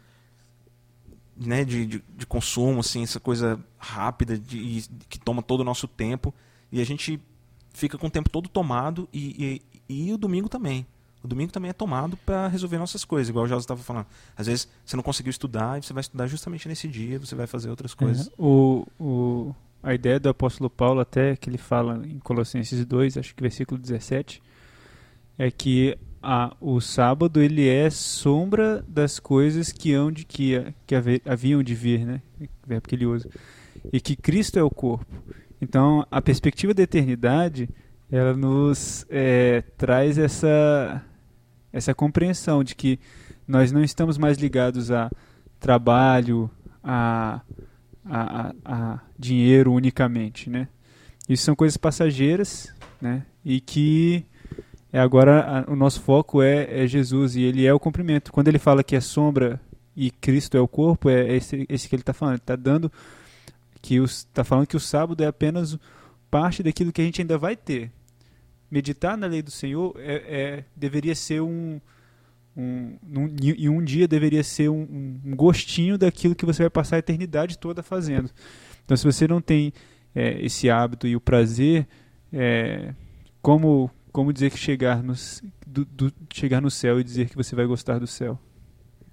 né, de, de, de consumo, assim, essa coisa rápida de, e que toma todo o nosso tempo. E a gente fica com o tempo todo tomado e, e, e o domingo também. O domingo também é tomado para resolver nossas coisas, igual o José estava falando. Às vezes você não conseguiu estudar e você vai estudar justamente nesse dia, você vai fazer outras coisas. É, o, o, a ideia do apóstolo Paulo, até que ele fala em Colossenses 2, acho que versículo 17, é que a, o sábado ele é sombra das coisas que, hão de, que, que haver, haviam de vir, né? verbo que ele usa. E que Cristo é o corpo. Então, a perspectiva da eternidade, ela nos é, traz essa, essa compreensão de que nós não estamos mais ligados a trabalho, a, a, a, a dinheiro unicamente, né? Isso são coisas passageiras, né? E que é agora a, o nosso foco é, é, Jesus e ele é o cumprimento. Quando ele fala que é sombra e Cristo é o corpo, é esse, esse que ele está falando. Está dando que está falando que o sábado é apenas parte daquilo que a gente ainda vai ter. Meditar na lei do Senhor é, é deveria ser um, um, um, e um dia deveria ser um, um, gostinho daquilo que você vai passar a eternidade toda fazendo. Então, se você não tem é, esse hábito e o prazer, é, como como dizer que chegar no, do, do, chegar no céu e dizer que você vai gostar do céu?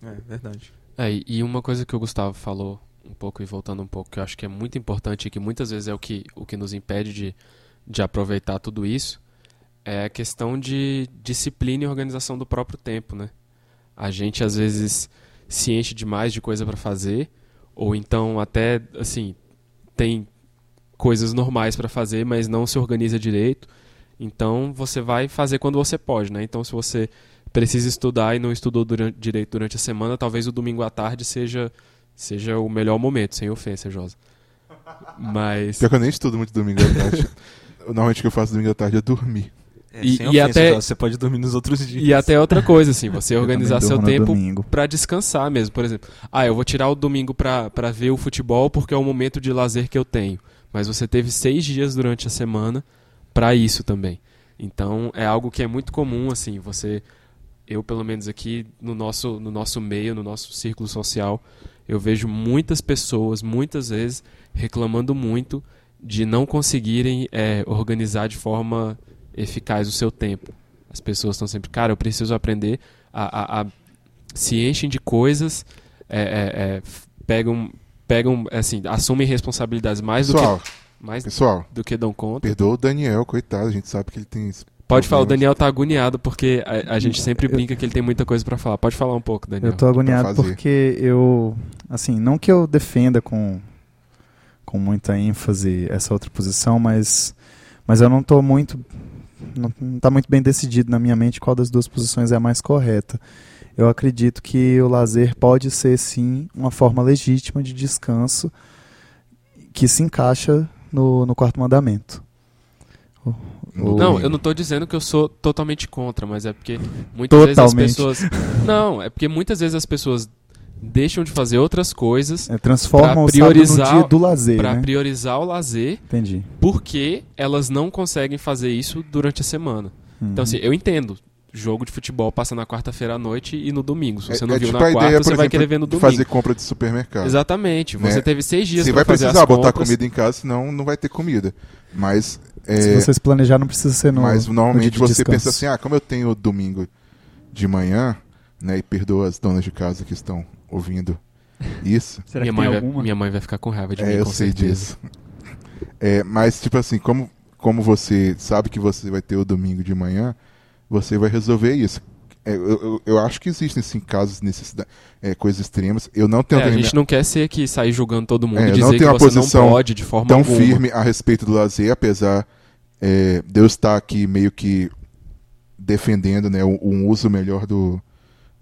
É verdade. É, e uma coisa que o Gustavo falou um pouco e voltando um pouco, que eu acho que é muito importante e que muitas vezes é o que, o que nos impede de, de aproveitar tudo isso, é a questão de disciplina e organização do próprio tempo, né? A gente às vezes se enche demais de coisa para fazer, ou então até assim tem coisas normais para fazer, mas não se organiza direito. Então você vai fazer quando você pode, né? Então se você precisa estudar e não estudou durante, direito durante a semana, talvez o domingo à tarde seja seja o melhor momento, sem ofensa, Josa. Mas Pior que eu nem estudo muito domingo à tarde. Normalmente o que eu faço domingo à tarde é dormir. É, E- e ofensa, até- Você pode dormir nos outros dias. E até outra coisa, assim, você organizar seu tempo pra descansar mesmo. Por exemplo, ah, eu vou tirar o domingo pra pra ver o futebol porque é o momento de lazer que eu tenho. Mas você teve seis dias durante a semana pra isso também. Então é algo que é muito comum, assim, você. Eu, pelo menos aqui no nosso, no nosso meio, no nosso círculo social, eu vejo muitas pessoas, muitas vezes, reclamando muito de não conseguirem é, organizar de forma eficaz o seu tempo. As pessoas estão sempre, cara, eu preciso aprender a, a- a- se enchem de coisas, é, é, é, pegam, pegam, assim, assumem responsabilidades mais do Pessoal, que mais pessoal, do que dão conta. perdoa o Daniel, coitado. A gente sabe que ele tem. esse Pode falar, o. Daniel tá agoniado porque a, a gente sempre brinca que ele tem muita coisa pra falar. Pode falar um pouco, Daniel. Eu tô agoniado porque eu, assim, não que eu defenda com, com muita ênfase essa outra posição, mas, mas eu não tô muito, não, não tá muito bem decidido na minha mente qual das duas posições é a mais correta. Eu acredito que o lazer pode ser, sim, uma forma legítima de descanso que se encaixa no, no quarto mandamento. O- o- Não, eu não tô dizendo que eu sou totalmente contra, mas é porque muitas vezes as Totalmente. pessoas. Não, é porque muitas vezes as pessoas deixam de fazer outras coisas é, transforma pra o sábado no priorizar- dia do lazer, pra né? priorizar o lazer Entendi. porque elas não conseguem fazer isso durante a semana. Então, Uhum. assim, eu entendo. Jogo de futebol passa na quarta-feira à noite e no domingo. Se você É- não é viu tipo na quarta, ideia, você por vai exemplo, querer ver no domingo. fazer compra de supermercado. Exatamente. Você Né? teve seis dias Você vai fazer precisar as botar compras. comida em casa, senão não vai ter comida. Mas, é, Se você se planejar, não precisa ser no. mas no normalmente de você pensa descanso. assim, ah, como eu tenho domingo de manhã, né, e perdoa as donas de casa que estão ouvindo isso. Será Minha que mãe, tem vai, minha mãe vai ficar com raiva de É, mim, eu com sei certeza. disso. É, mas, tipo assim, como, como você sabe que você vai ter o domingo de manhã, você vai resolver isso. É, eu, eu, eu acho que existem, sim, casos, necessidade, é, coisas extremas. Eu não tenho É, a gente não quer ser aqui sair julgando todo mundo É, e eu não dizer que tenho uma você não posição pode de forma tão alguma. firme a respeito do lazer, apesar é, de eu estar aqui meio que defendendo né, um, um uso melhor do,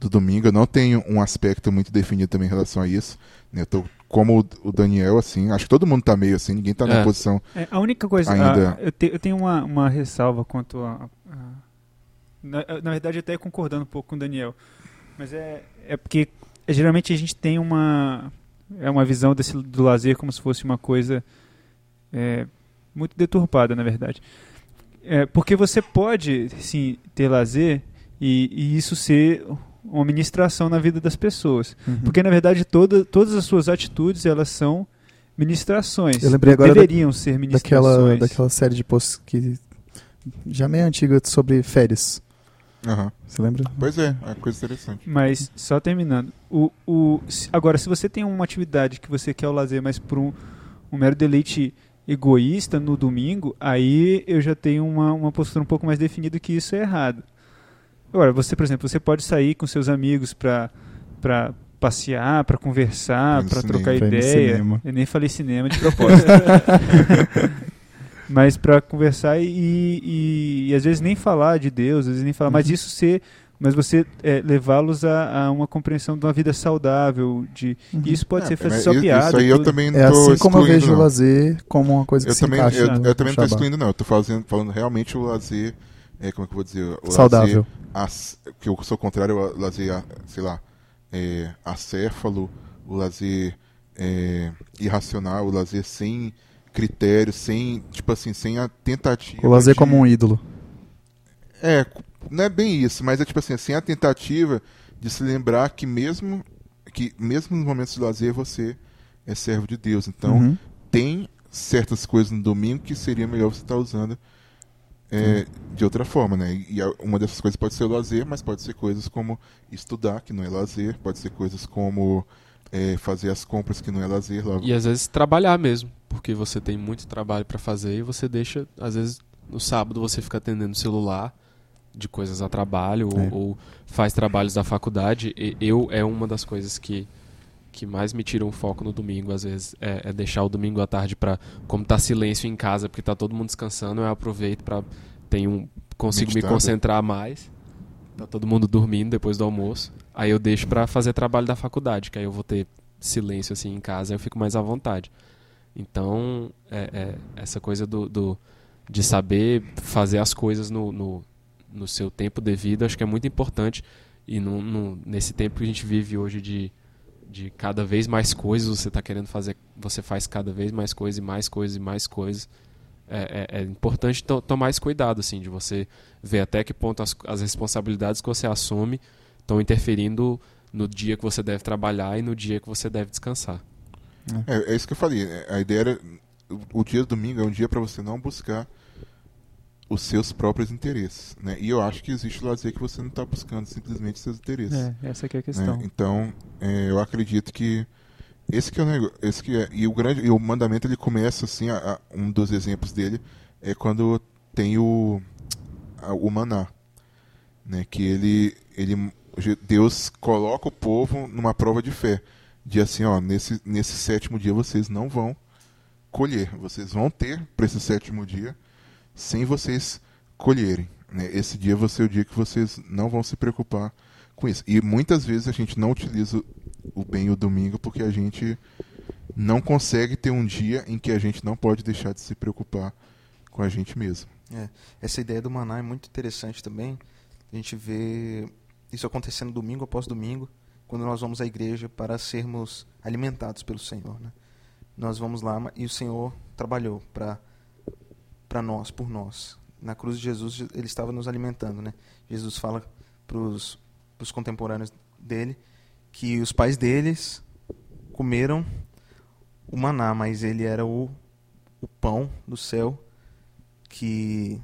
do domingo. Eu não tenho um aspecto muito definido também em relação a isso. né, eu tô como o- Daniel, assim, acho que todo mundo tá meio assim, ninguém tá na É. posição. É, a única coisa, Ainda- a- eu, te- eu tenho uma, uma ressalva quanto a, a- na, na verdade até concordando um pouco com o Daniel, mas é, é porque é, geralmente a gente tem uma é uma visão desse do lazer como se fosse uma coisa é, muito deturpada na verdade, é, porque você pode sim ter lazer e, e isso ser uma ministração na vida das pessoas. Uhum. Porque, na verdade, toda, todas as suas atitudes, elas são ministrações. Eu lembrei agora da- Deveriam ser ministrações. daquela, daquela série de posts que já meio antiga sobre férias. Aham. Você lembra? Pois é, é uma coisa interessante. Mas, só terminando. O, o, se- agora, se você tem uma atividade que você quer o lazer, mas por um, um mero deleite egoísta no domingo, aí eu já tenho uma, uma postura um pouco mais definida que isso é errado. Agora, você, por exemplo, você pode sair com seus amigos para para passear, para conversar, para trocar Pra ideia. cinema. Eu nem falei cinema de propósito. mas para conversar e, e, e às vezes nem falar de Deus, às vezes nem falar, mas Uhum. isso ser, mas você é, levá-los a, a uma compreensão de uma vida saudável, de Uhum. isso pode É, ser fazer mas só isso piada. aí e eu tudo. também não É assim como eu excluindo, vejo o não. lazer como uma coisa que Eu se também, encaixa eu, no eu também não tô Shabbat. excluindo, não. Eu fazendo, falando realmente o lazer. É, como é que eu vou dizer? O Saudável. Lazer, ac- que eu sou contrário ao lazer, a- sei lá, é, acéfalo, o lazer é, irracional, o lazer sem critério, sem, tipo assim, sem a tentativa. O lazer de- como um ídolo. É, não é bem isso, mas é tipo assim, sem a tentativa de se lembrar que mesmo que mesmo nos momentos de lazer você é servo de Deus. Então, Uhum. tem certas coisas no domingo que seria melhor você estar usando é, de outra forma, né? E uma dessas coisas pode ser o lazer, mas pode ser coisas como estudar, que não é lazer, pode ser coisas como é, fazer as compras, que não é lazer. Lá. E às vezes trabalhar mesmo, porque você tem muito trabalho pra fazer e você deixa, às vezes no sábado você fica atendendo o celular de coisas a trabalho ou, É. ou faz trabalhos da faculdade. E eu é uma das coisas que que mais me tiram o foco no domingo, às vezes, é, é deixar o domingo à tarde pra. como tá silêncio em casa, porque tá todo mundo descansando, eu aproveito pra ter um consigo me concentrar mais. Tá todo mundo dormindo depois do almoço. Aí eu deixo pra fazer trabalho da faculdade, que aí eu vou ter silêncio assim em casa, aí eu fico mais à vontade. Então, é, é, essa coisa do, do- de saber fazer as coisas no, no, no seu tempo devido, acho que é muito importante. E no, no- nesse tempo que a gente vive hoje de, de cada vez mais coisas, você está querendo fazer, você faz cada vez mais coisas e mais coisas e mais coisas. É, é- é importante to- tomar esse cuidado, assim, de você ver até que ponto as, as responsabilidades que você assume estão interferindo no dia que você deve trabalhar e no dia que você deve descansar. É, é isso que eu falei. né? A ideia era. O, dia do domingo é um dia para você não buscar os seus próprios interesses. Né? E eu acho que existe lazer que você não está buscando simplesmente seus interesses. É, essa é a né? questão. Então, é, eu acredito que esse que é o negócio, esse que é, e o grande, e o mandamento ele começa assim, a- a- um dos exemplos dele é quando tem o a- o maná, né? Que ele ele Deus coloca o povo numa prova de fé, de assim, ó, nesse nesse sétimo dia vocês não vão colher, vocês vão ter para esse sétimo dia sem vocês colherem. Né? Esse dia vai ser o dia que vocês não vão se preocupar com isso. E muitas vezes a gente não utiliza o bem o domingo porque a gente não consegue ter um dia em que a gente não pode deixar de se preocupar com a gente mesmo. Essa ideia do maná é muito interessante também. A gente vê isso acontecendo domingo após domingo, quando nós vamos à igreja para sermos alimentados pelo Senhor. Né? Nós vamos lá e o Senhor trabalhou para para nós, por nós. Na cruz de Jesus, ele estava nos alimentando. Né? Jesus fala para os contemporâneos dele que os pais deles comeram o maná, mas ele era o, o pão do céu que,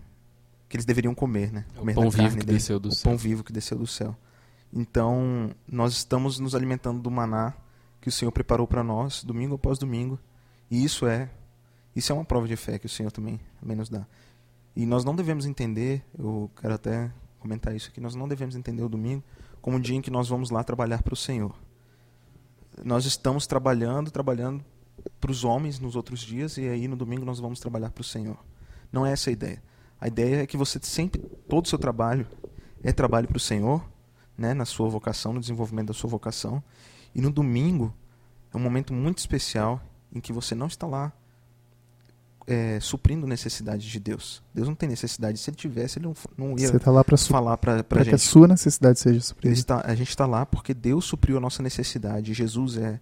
que eles deveriam comer, né? É o Comer pão da vivo que dele. desceu do o céu. pão vivo que desceu do céu. Então, nós estamos nos alimentando do maná que o Senhor preparou para nós, domingo após domingo. E isso é isso é uma prova de fé que o Senhor também, nos dá. E nós não devemos entender, eu quero até comentar isso aqui, nós não devemos entender o domingo como um dia em que nós vamos lá trabalhar para o Senhor. Nós estamos trabalhando, trabalhando para os homens nos outros dias e aí no domingo nós vamos trabalhar para o Senhor. Não é essa a ideia. A ideia é que você sempre, todo o seu trabalho é trabalho para o Senhor, né, na sua vocação, no desenvolvimento da sua vocação. E no domingo é um momento muito especial em que você não está lá é, suprindo necessidades de Deus. Deus não tem necessidade. Se ele tivesse, ele não, não ia Você tá lá para falar para a que a gente. sua necessidade seja suprida. a gente está lá porque Deus supriu a nossa necessidade. Jesus é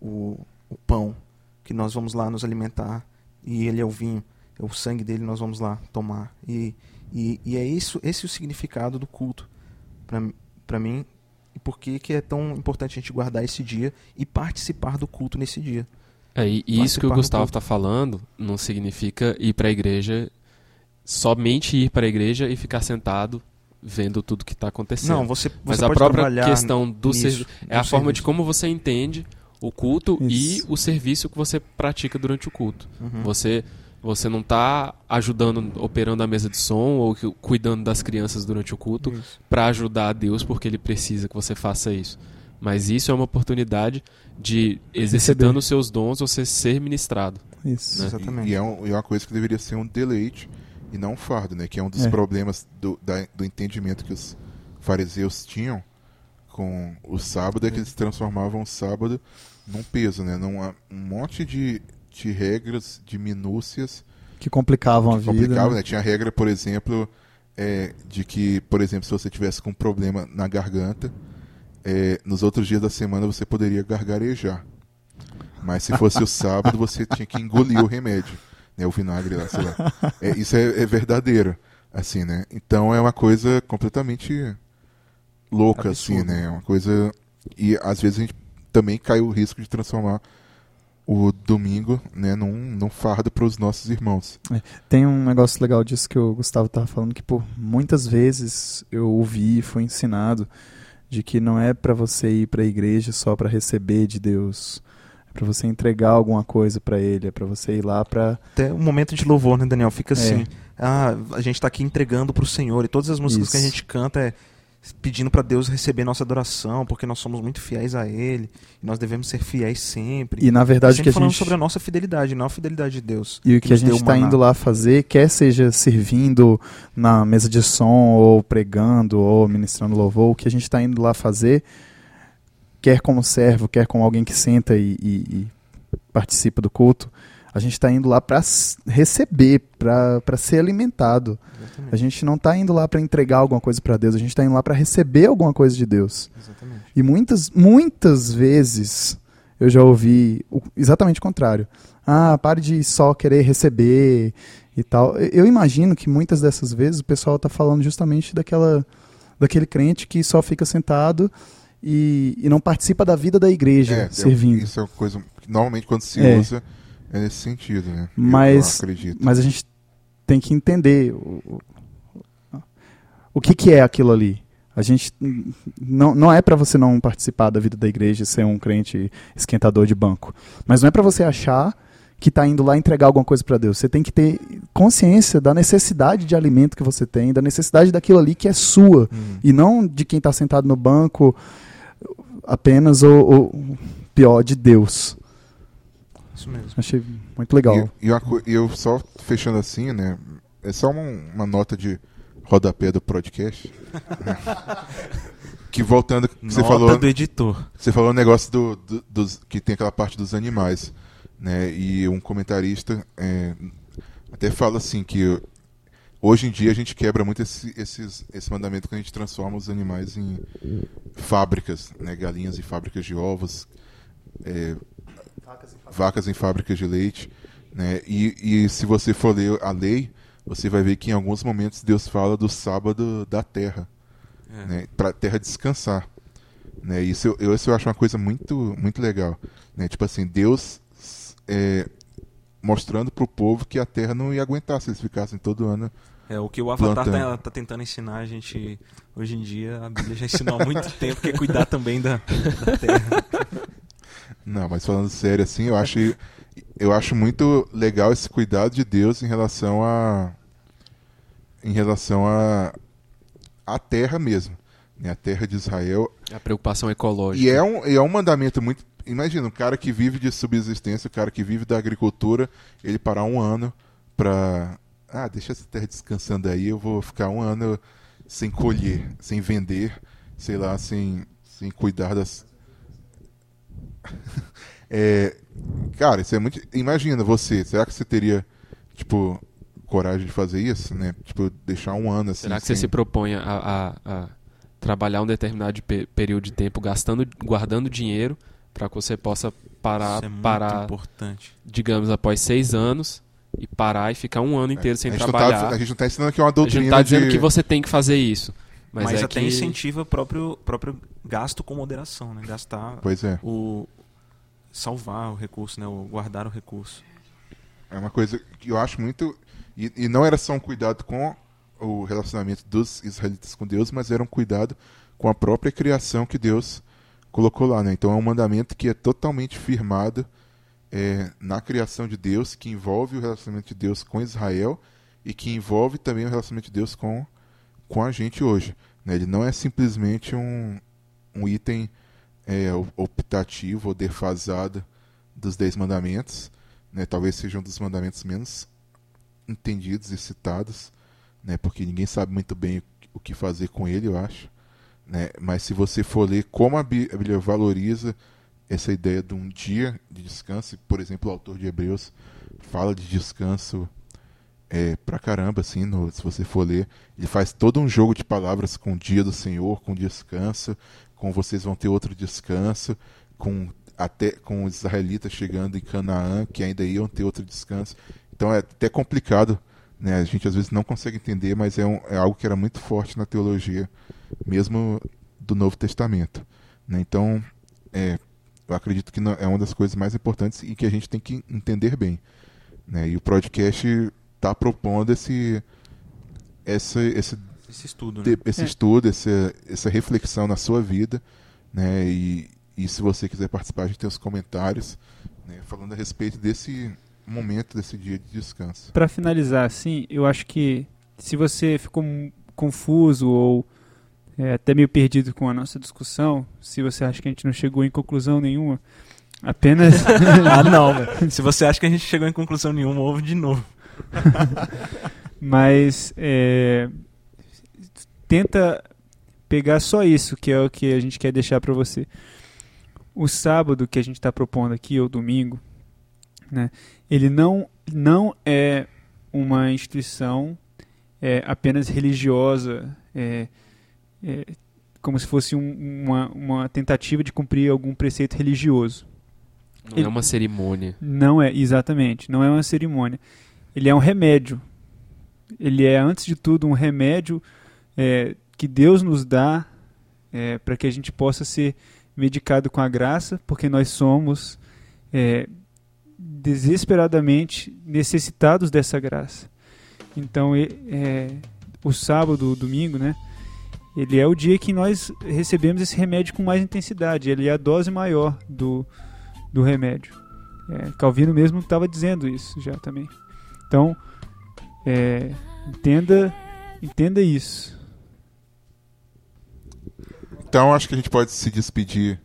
o, o pão que nós vamos lá nos alimentar e Ele é o vinho, é o sangue dele nós vamos lá tomar. E, e, e é isso, esse o significado do culto para mim e por que, que é tão importante a gente guardar esse dia e participar do culto nesse dia. É, e e isso que o Gustavo está falando não significa ir para a igreja, somente ir para a igreja e ficar sentado vendo tudo que está acontecendo. Não, você, você Mas a pode própria trabalhar questão do nisso, serviço é a no forma de serviço. como você entende o culto e Isso. o serviço que você pratica durante o culto. Uhum. Você você não está ajudando, operando a mesa de som ou cuidando das crianças durante o culto para ajudar a Deus porque ele precisa que você faça isso. Mas isso é uma oportunidade de exercitando Receber. os seus dons você ser ministrado. Isso. né? Exatamente. E, e é, um- é uma coisa que deveria ser um deleite e não um fardo, né? Que é um dos É. problemas do, da- do entendimento que os fariseus tinham com o sábado, é que eles transformavam o sábado num peso, né? Num um monte de, de regras, de minúcias Que complicavam a que vida. complicava, né? né? Tinha a regra, por exemplo, é, de que, por exemplo, se você tivesse com um problema na garganta, é, nos outros dias da semana você poderia gargarejar. Mas se fosse o sábado, você tinha que engolir o remédio, né? O vinagre lá, sei lá. É, isso é, é verdadeiro, assim, né? Então é uma coisa completamente louca, assim, Absurdo. né? É uma coisa... E às vezes a gente também cai o risco de transformar o domingo, né, num, num fardo para os nossos irmãos. Tem um negócio legal disso que o Gustavo tava falando que por muitas vezes eu ouvi e fui ensinado de que não é para você ir para a igreja só para receber de Deus, é para você entregar alguma coisa para ele, é para você ir lá para Até o momento de louvor, né, Daniel? Fica É. assim. Ah, a gente tá aqui entregando pro Senhor. E todas as músicas que a Isso. gente canta é pedindo pra Deus receber nossa adoração, porque nós somos muito fiéis a Ele. E nós devemos ser fiéis sempre. e na verdade sempre que a falando gente sobre a nossa fidelidade, não a fidelidade de Deus. E o que, a nos deu gente está indo lá fazer, quer seja servindo na mesa de som, ou pregando, ou ministrando louvor, o que a gente está indo lá fazer, quer como servo, quer como alguém que senta e, e- e participa do culto, a gente está indo lá para receber, para ser alimentado. Exatamente. A gente não está indo lá para entregar alguma coisa para Deus, a gente está indo lá para receber alguma coisa de Deus. Exatamente. E muitas, muitas vezes eu já ouvi o- exatamente o contrário. Ah, pare de só querer receber e tal. Eu imagino que muitas dessas vezes o pessoal está falando justamente daquela, daquele crente que só fica sentado e, e não participa da vida da igreja, É, é, servindo. Isso é uma coisa que normalmente quando se É. usa é nesse sentido, né? Mas-. Mas a gente tem que entender o, o- o que, que é aquilo ali. A gente não, não é para você não participar da vida da igreja e ser um crente esquentador de banco. Mas não é para você achar que está indo lá entregar alguma coisa para Deus. Você tem que ter consciência da necessidade de alimento que você tem, da necessidade daquilo ali que é sua Hum. e não de quem está sentado no banco apenas ou, ou pior de Deus. Isso mesmo. Achei muito legal. E, e e eu só fechando assim, né? É só uma, uma nota de rodapé do podcast. né? que voltando, que você Nota falou, do editor. você falou o negócio do, do- dos que tem aquela parte dos animais, né? E um comentarista é, até fala assim que hoje em dia a gente quebra muito esse, esses, esse mandamento que a gente transforma os animais em fábricas, né? Galinhas em fábricas de ovos, é, vacas em fábricas de leite, né? E, e se você for ler a lei, você vai ver que em alguns momentos Deus fala do sábado da terra, É. né? Para a terra descansar, né? Isso eu, isso eu acho uma coisa muito muito legal, né? Tipo assim, Deus é, mostrando pro povo que a terra não ia aguentar se eles ficassem todo ano. É, o que o Avatar Plantando. tá, tá tentando ensinar a gente hoje em dia, a Bíblia já ensinou há muito tempo, que é cuidar também da, da terra. Não, mas falando sério assim, eu acho eu acho muito legal esse cuidado de Deus em relação a em relação a a terra mesmo, né? A terra de Israel A preocupação ecológica. E é um, é um mandamento muito. Imagina, um cara que vive de subsistência, o cara que vive da agricultura, ele parar um ano pra. Ah, deixa essa terra descansando aí, eu vou ficar um ano sem colher, sem vender, sei lá, sem, sem cuidar das. É, cara, isso é muito. Imagina você, será que você teria, tipo, coragem de fazer isso, né? Tipo, deixar um ano assim. Será que você sem- se propõe a, a- a trabalhar um determinado pe- período de tempo gastando, guardando dinheiro para que você possa parar, Isso é muito parar, importante. digamos, após seis anos e parar e ficar um ano inteiro sem a trabalhar. tá, a gente não tá ensinando aqui uma A gente doutrina não tá dizendo de... que você tem que fazer isso. Mas, é até que- incentiva o próprio, próprio gasto com moderação, né? Gastar Pois é. o. salvar o recurso, né? O guardar o recurso. É uma coisa que eu acho muito. E, e não era só um cuidado com o relacionamento dos israelitas com Deus, mas era um cuidado com a própria criação que Deus colocou lá. Né? Então é um mandamento que é totalmente firmado é, na criação de Deus, que envolve o relacionamento de Deus com Israel e que envolve também o relacionamento de Deus com, com a gente hoje. Né? Ele não é simplesmente um, um item é, optativo ou defasado dos Dez Mandamentos. Né? Talvez seja um dos mandamentos menos entendidos e citados, né? porque ninguém sabe muito bem o que- fazer com ele, eu acho. Né? Mas se você for ler como a Bí- a Bíblia valoriza essa ideia de um dia de descanso, por exemplo, o autor de Hebreus fala de descanso é, pra caramba, assim, no- se você for ler, ele faz todo um jogo de palavras com o dia do Senhor, com descanso, com vocês vão ter outro descanso, com até com os israelitas chegando em Canaã, que ainda iam ter outro descanso. Então é até complicado, né? A gente às vezes não consegue entender, mas é, um- é algo que era muito forte na teologia, mesmo do Novo Testamento. né? Então, é, eu acredito que é uma das coisas mais importantes e que a gente tem que entender bem. né? E o podcast está propondo esse, essa, esse Esse estudo, né? esse É. estudo, essa, essa reflexão na sua vida, né? E, e se você quiser participar, a gente tem os comentários, né? Falando a respeito desse momento, desse dia de descanso. Pra finalizar, assim, eu acho que se você ficou confuso ou é, até meio perdido com a nossa discussão, se você acha que a gente não chegou em conclusão nenhuma, apenas ah, não. Se você acha que a gente chegou em conclusão nenhuma, ouve de novo. Mas é, tenta pegar só isso, que é o que a gente quer deixar para você. O sábado que a gente está propondo aqui, ou domingo, né, ele não, não é uma instituição é, apenas religiosa, é, é, como se fosse um- uma, uma tentativa de cumprir algum preceito religioso. Não Ele- é uma cerimônia. Não é, exatamente. Não é uma cerimônia. Ele é um remédio. Ele é, antes de tudo, um remédio é, que Deus nos dá para que a gente possa ser medicado com a graça, porque nós somos é, desesperadamente necessitados dessa graça. Então, é, o sábado, o domingo, né? Ele é o dia que nós recebemos esse remédio com mais intensidade. Ele é a dose maior do, do remédio. É, Calvino mesmo estava dizendo isso já também. Então, é, entenda, entenda isso. Então acho que a gente pode se despedir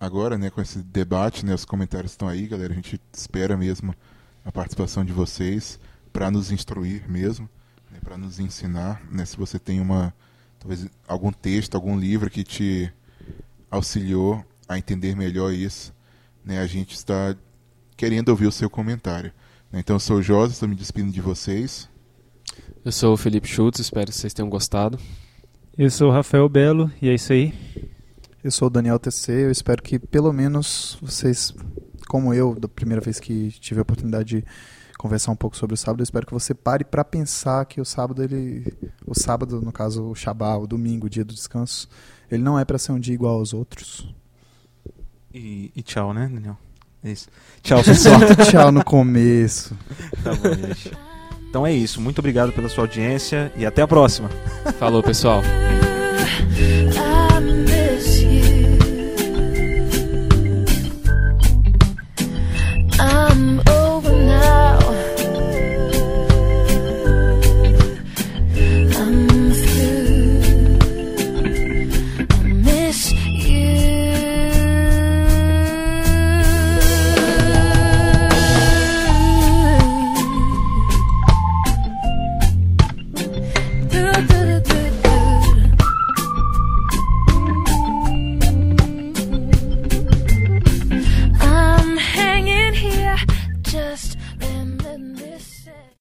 agora, né, com esse debate, né? Os comentários estão aí, galera. A gente espera mesmo a participação de vocês para nos instruir mesmo, né, para nos ensinar, né? Se você tem uma talvez algum texto, algum livro que te auxiliou a entender melhor isso, né? A gente está querendo ouvir o seu comentário. né? Então eu sou o Josi, estou me despedindo de vocês. Eu sou o Felipe Schultz, espero que vocês tenham gostado. Eu sou o Rafael Belo e é isso aí. Eu sou o Daniel TC, eu espero que pelo menos vocês, como eu, da primeira vez que tive a oportunidade de conversar um pouco sobre o sábado, eu espero que você pare para pensar que o sábado ele, o sábado, no caso o Shabá, o domingo, o dia do descanso, ele não é para ser um dia igual aos outros. E, e tchau, né, Daniel? É isso. Tchau, pessoal. Tchau no começo. tá bom, gente. Então é isso. Muito obrigado pela sua audiência e até a próxima. Falou, pessoal.